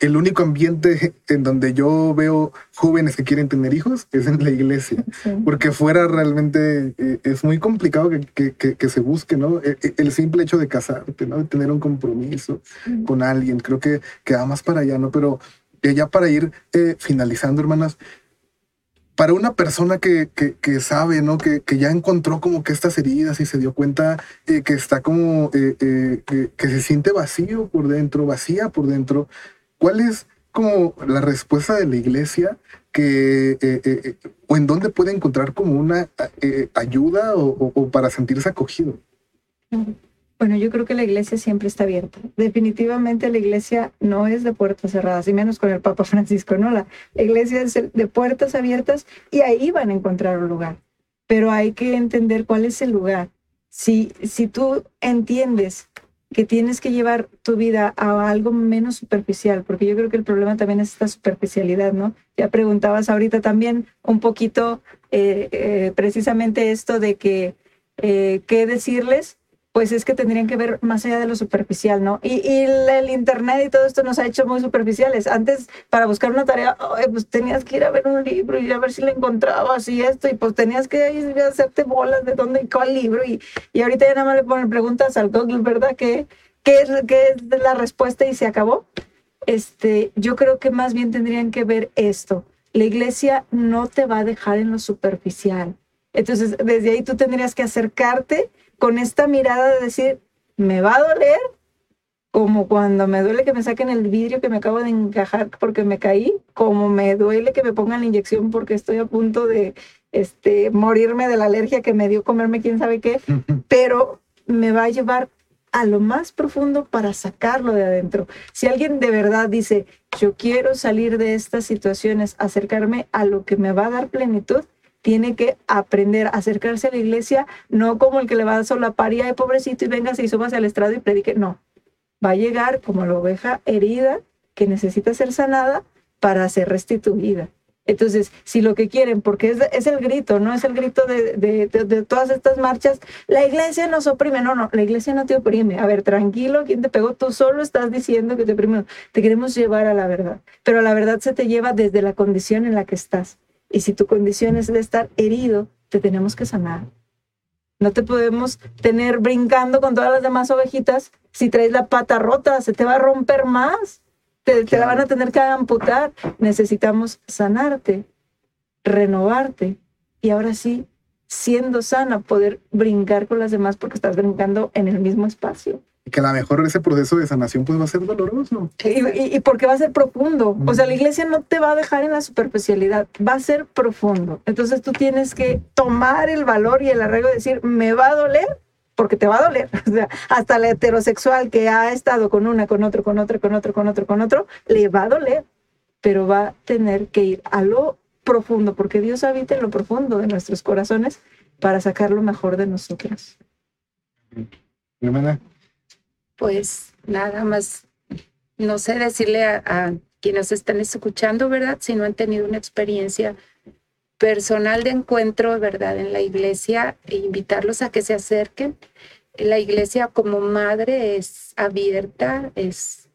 Speaker 1: el único ambiente en donde yo veo jóvenes que quieren tener hijos es en la iglesia, porque fuera realmente eh, es muy complicado que, que, que, se busque, ¿no? E, e, el, simple hecho de casarte, ¿no? De tener un compromiso con alguien, creo que, que va más para allá, ¿no? Pero ya para ir eh, finalizando, hermanas, para una persona que, que, sabe, ¿no? Que, que, ya encontró como que estas heridas y se dio cuenta eh, que está como, que se siente vacío por dentro, vacía por dentro, ¿Cuál es como la respuesta de la iglesia que, eh, eh, eh, o en dónde puede encontrar como una ayuda o, para sentirse acogido?
Speaker 3: Bueno, yo creo que la iglesia siempre está abierta. Definitivamente la iglesia no es de puertas cerradas, y menos con el Papa Francisco, ¿no? La iglesia es de puertas abiertas y ahí van a encontrar un lugar. Pero hay que entender cuál es el lugar. Si, si tú entiendes que tienes que llevar tu vida a algo menos superficial, porque yo creo que el problema también es esta superficialidad, ¿no? Ya preguntabas ahorita también un poquito eh, eh, precisamente esto de que eh, qué decirles, pues es que tendrían que ver más allá de lo superficial, ¿no? Y, el internet y todo esto nos ha hecho muy superficiales. Antes, para buscar una tarea, pues tenías que ir a ver un libro y a ver si lo encontrabas y esto, y pues tenías que ir a hacerte bolas de dónde y cuál libro, y, y ahorita ya nada más le ponen preguntas al Google, ¿verdad? ¿Qué, qué, es, qué es la respuesta y se acabó? Este, yo creo que más bien tendrían que ver esto. La iglesia no te va a dejar en lo superficial. Entonces, desde ahí tú tendrías que acercarte con esta mirada de decir, me va a doler, como cuando me duele que me saquen el vidrio que me acabo de encajar porque me caí, como me duele que me pongan la inyección porque estoy a punto de este, morirme de la alergia que me dio comerme quién sabe qué, pero me va a llevar a lo más profundo para sacarlo de adentro. Si alguien de verdad dice, yo quiero salir de estas situaciones, acercarme a lo que me va a dar plenitud, tiene que aprender a acercarse a la iglesia, no como el que le va a dar solapar y ay, pobrecito, y venga, se hizo más al estrado y predique. No, va a llegar como la oveja herida que necesita ser sanada para ser restituida. Entonces, si lo que quieren, porque es, el grito, no es el grito de, de, de, todas estas marchas, la iglesia nos oprime. No, no, la iglesia no te oprime. A ver, tranquilo, ¿quién te pegó? Tú solo estás diciendo que te oprime. Te queremos llevar a la verdad, pero la verdad se te lleva desde la condición en la que estás. Y si tu condición es de estar herido, te tenemos que sanar. No te podemos tener brincando con todas las demás ovejitas. Si traes la pata rota, se te va a romper más. Te, la van a tener que amputar. Necesitamos sanarte, renovarte y ahora sí, siendo sana, poder brincar con las demás porque estás brincando en el mismo espacio
Speaker 1: que a lo mejor ese proceso de sanación pues va a ser doloroso.
Speaker 3: Y, y, porque va a ser profundo. O sea, la iglesia no te va a dejar en la superficialidad, va a ser profundo. Entonces tú tienes que tomar el valor y el arreglo de decir, me va a doler porque te va a doler. O sea, hasta la heterosexual que ha estado con una, con otro, con otro, con otro, con otro, con otro, le va a doler, pero va a tener que ir a lo profundo, porque Dios habita en lo profundo de nuestros corazones para sacar lo mejor de nosotras.
Speaker 2: Hermana pues nada más, no sé decirle a, quienes están escuchando, ¿verdad? Si no han tenido una experiencia personal de encuentro, ¿verdad? En la iglesia, e invitarlos a que se acerquen. La iglesia como madre es abierta, es...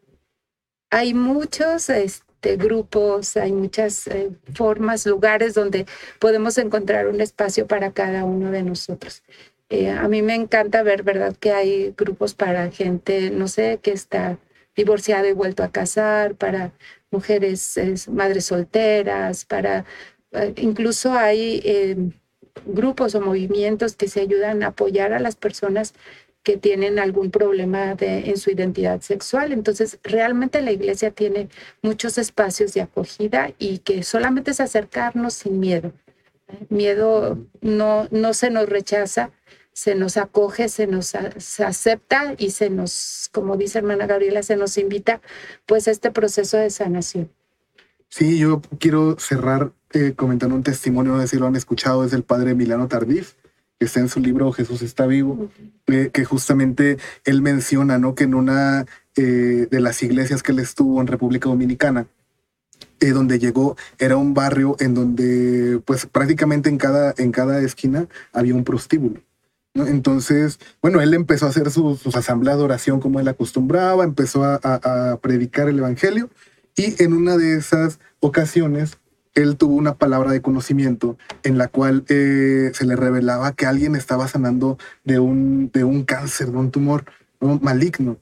Speaker 2: Hay muchos este, grupos, hay muchas eh, formas, lugares donde podemos encontrar un espacio para cada uno de nosotros. Eh, a mí me encanta ver, ¿verdad?, que hay grupos para gente, no sé, que está divorciada y vuelto a casar, para mujeres madres solteras, para eh, incluso hay em, grupos o movimientos que se ayudan a apoyar a las personas que tienen algún problema de, en su identidad sexual. Entonces, realmente la iglesia tiene muchos espacios de acogida y que solamente es acercarnos sin miedo. Miedo no, no se nos rechaza, se nos acoge, se nos acepta y se nos, como dice hermana Gabriela, se nos invita pues a este proceso de sanación.
Speaker 1: Sí, yo quiero cerrar eh, comentando un testimonio, no sé si lo han escuchado, es del padre Milano Tardif, que está en su libro Jesús está vivo, eh, que justamente él menciona ¿no? que en una eh, de las iglesias que él estuvo en República Dominicana, donde llegó era un barrio en donde pues prácticamente en cada, en cada esquina había un prostíbulo. Entonces, bueno, él empezó a hacer sus, asambleas de oración como él acostumbraba, empezó a, predicar el Evangelio Y en una de esas ocasiones, él tuvo una palabra de conocimiento en la cual eh, se le revelaba que alguien estaba sanando de un, de un cáncer, de un tumor maligno.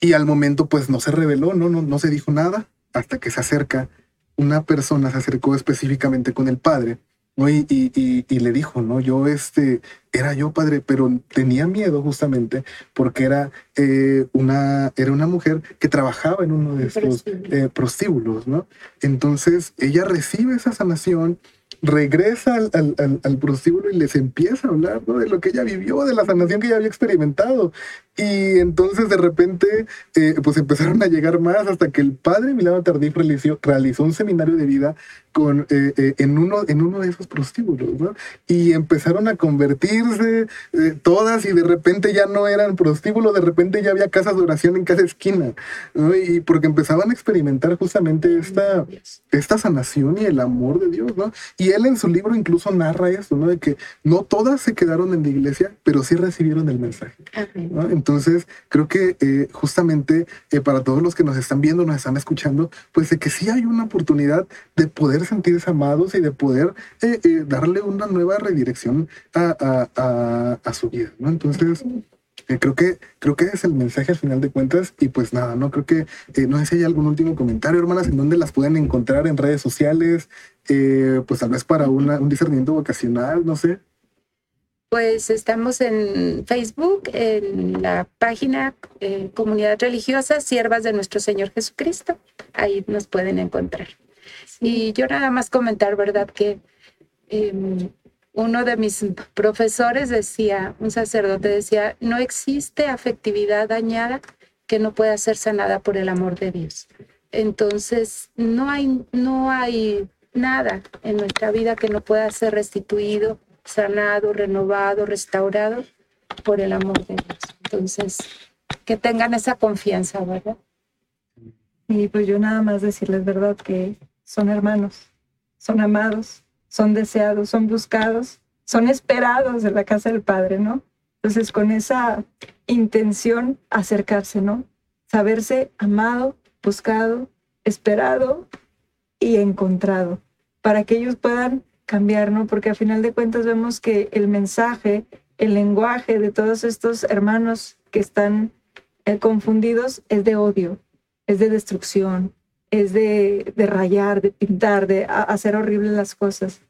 Speaker 1: Y al momento, pues no se reveló, no, no, no se dijo nada, hasta que se acerca, una persona se acercó específicamente con el padre y, y, le dijo, ¿no? Yo, este, era yo padre, pero tenía miedo justamente porque era, eh, una, era una mujer que trabajaba en uno de estos eh, prostíbulos, ¿no? Entonces ella recibe esa sanación regresa al, al, al, prostíbulo y les empieza a hablar de lo que ella vivió, de la sanación que ella había experimentado. Y entonces de repente, eh, pues empezaron a llegar más hasta que el padre Milano Tardif realizó, realizó un seminario de vida con, eh, eh, en, uno, en uno de esos prostíbulos, ¿no? Y empezaron a convertirse todas y de repente ya no eran prostíbulos, de repente ya había casas de oración en cada esquina, ¿no? Y porque empezaban a experimentar justamente esta, esta sanación y el amor de Dios, ¿no? Y él en su libro incluso narra esto, ¿no? De que no todas se quedaron en la iglesia, pero sí recibieron el mensaje, ¿no? Entonces, creo que eh, justamente eh, para todos los que nos están viendo, nos están escuchando, pues de que sí hay una oportunidad de poder sentirse amados y de poder eh, darle una nueva redirección a, a, su vida, ¿no? Entonces, creo que creo que es el mensaje al final de cuentas y pues nada no creo que no sé si hay algún último comentario hermanas en dónde las pueden encontrar en redes sociales pues tal vez para una, un discernimiento vocacional no sé
Speaker 2: pues estamos en Facebook, en la página eh, Comunidad Religiosa, Siervas de Nuestro Señor Jesucristo. Ahí nos pueden encontrar. Y yo nada más comentar, ¿verdad? Que em, uno de mis profesores decía, un sacerdote decía, no existe afectividad dañada que no pueda ser sanada por el amor de Dios. Entonces, no hay, no hay nada en nuestra vida que no pueda ser restituido sanado, renovado, restaurado por el amor de Dios. Entonces, que tengan esa confianza, ¿verdad?
Speaker 3: Y pues yo nada más decirles, ¿verdad? Que son hermanos, son amados, son deseados, son buscados, son esperados en la casa del Padre, ¿no? Entonces, con esa intención, acercarse, ¿no? Saberse amado, buscado, esperado y encontrado, para que ellos puedan cambiar, ¿no? Porque a final de cuentas vemos que el mensaje, el lenguaje de todos estos hermanos que están eh, confundidos es de odio, es de destrucción, es de, de rayar, de pintar, de hacer horribles las cosas.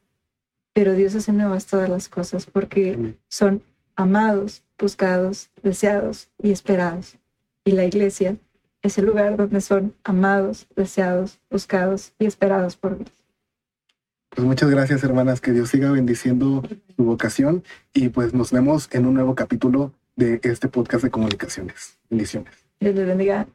Speaker 3: Pero Dios hace nuevas todas las cosas porque son amados, buscados, deseados y esperados. Y la iglesia es el lugar donde son amados, deseados, buscados y esperados por Dios.
Speaker 1: Pues muchas gracias, hermanas. Que Dios siga bendiciendo su vocación y pues nos vemos en un nuevo capítulo de este podcast de comunicaciones. Bendiciones.
Speaker 3: Dios les bendiga.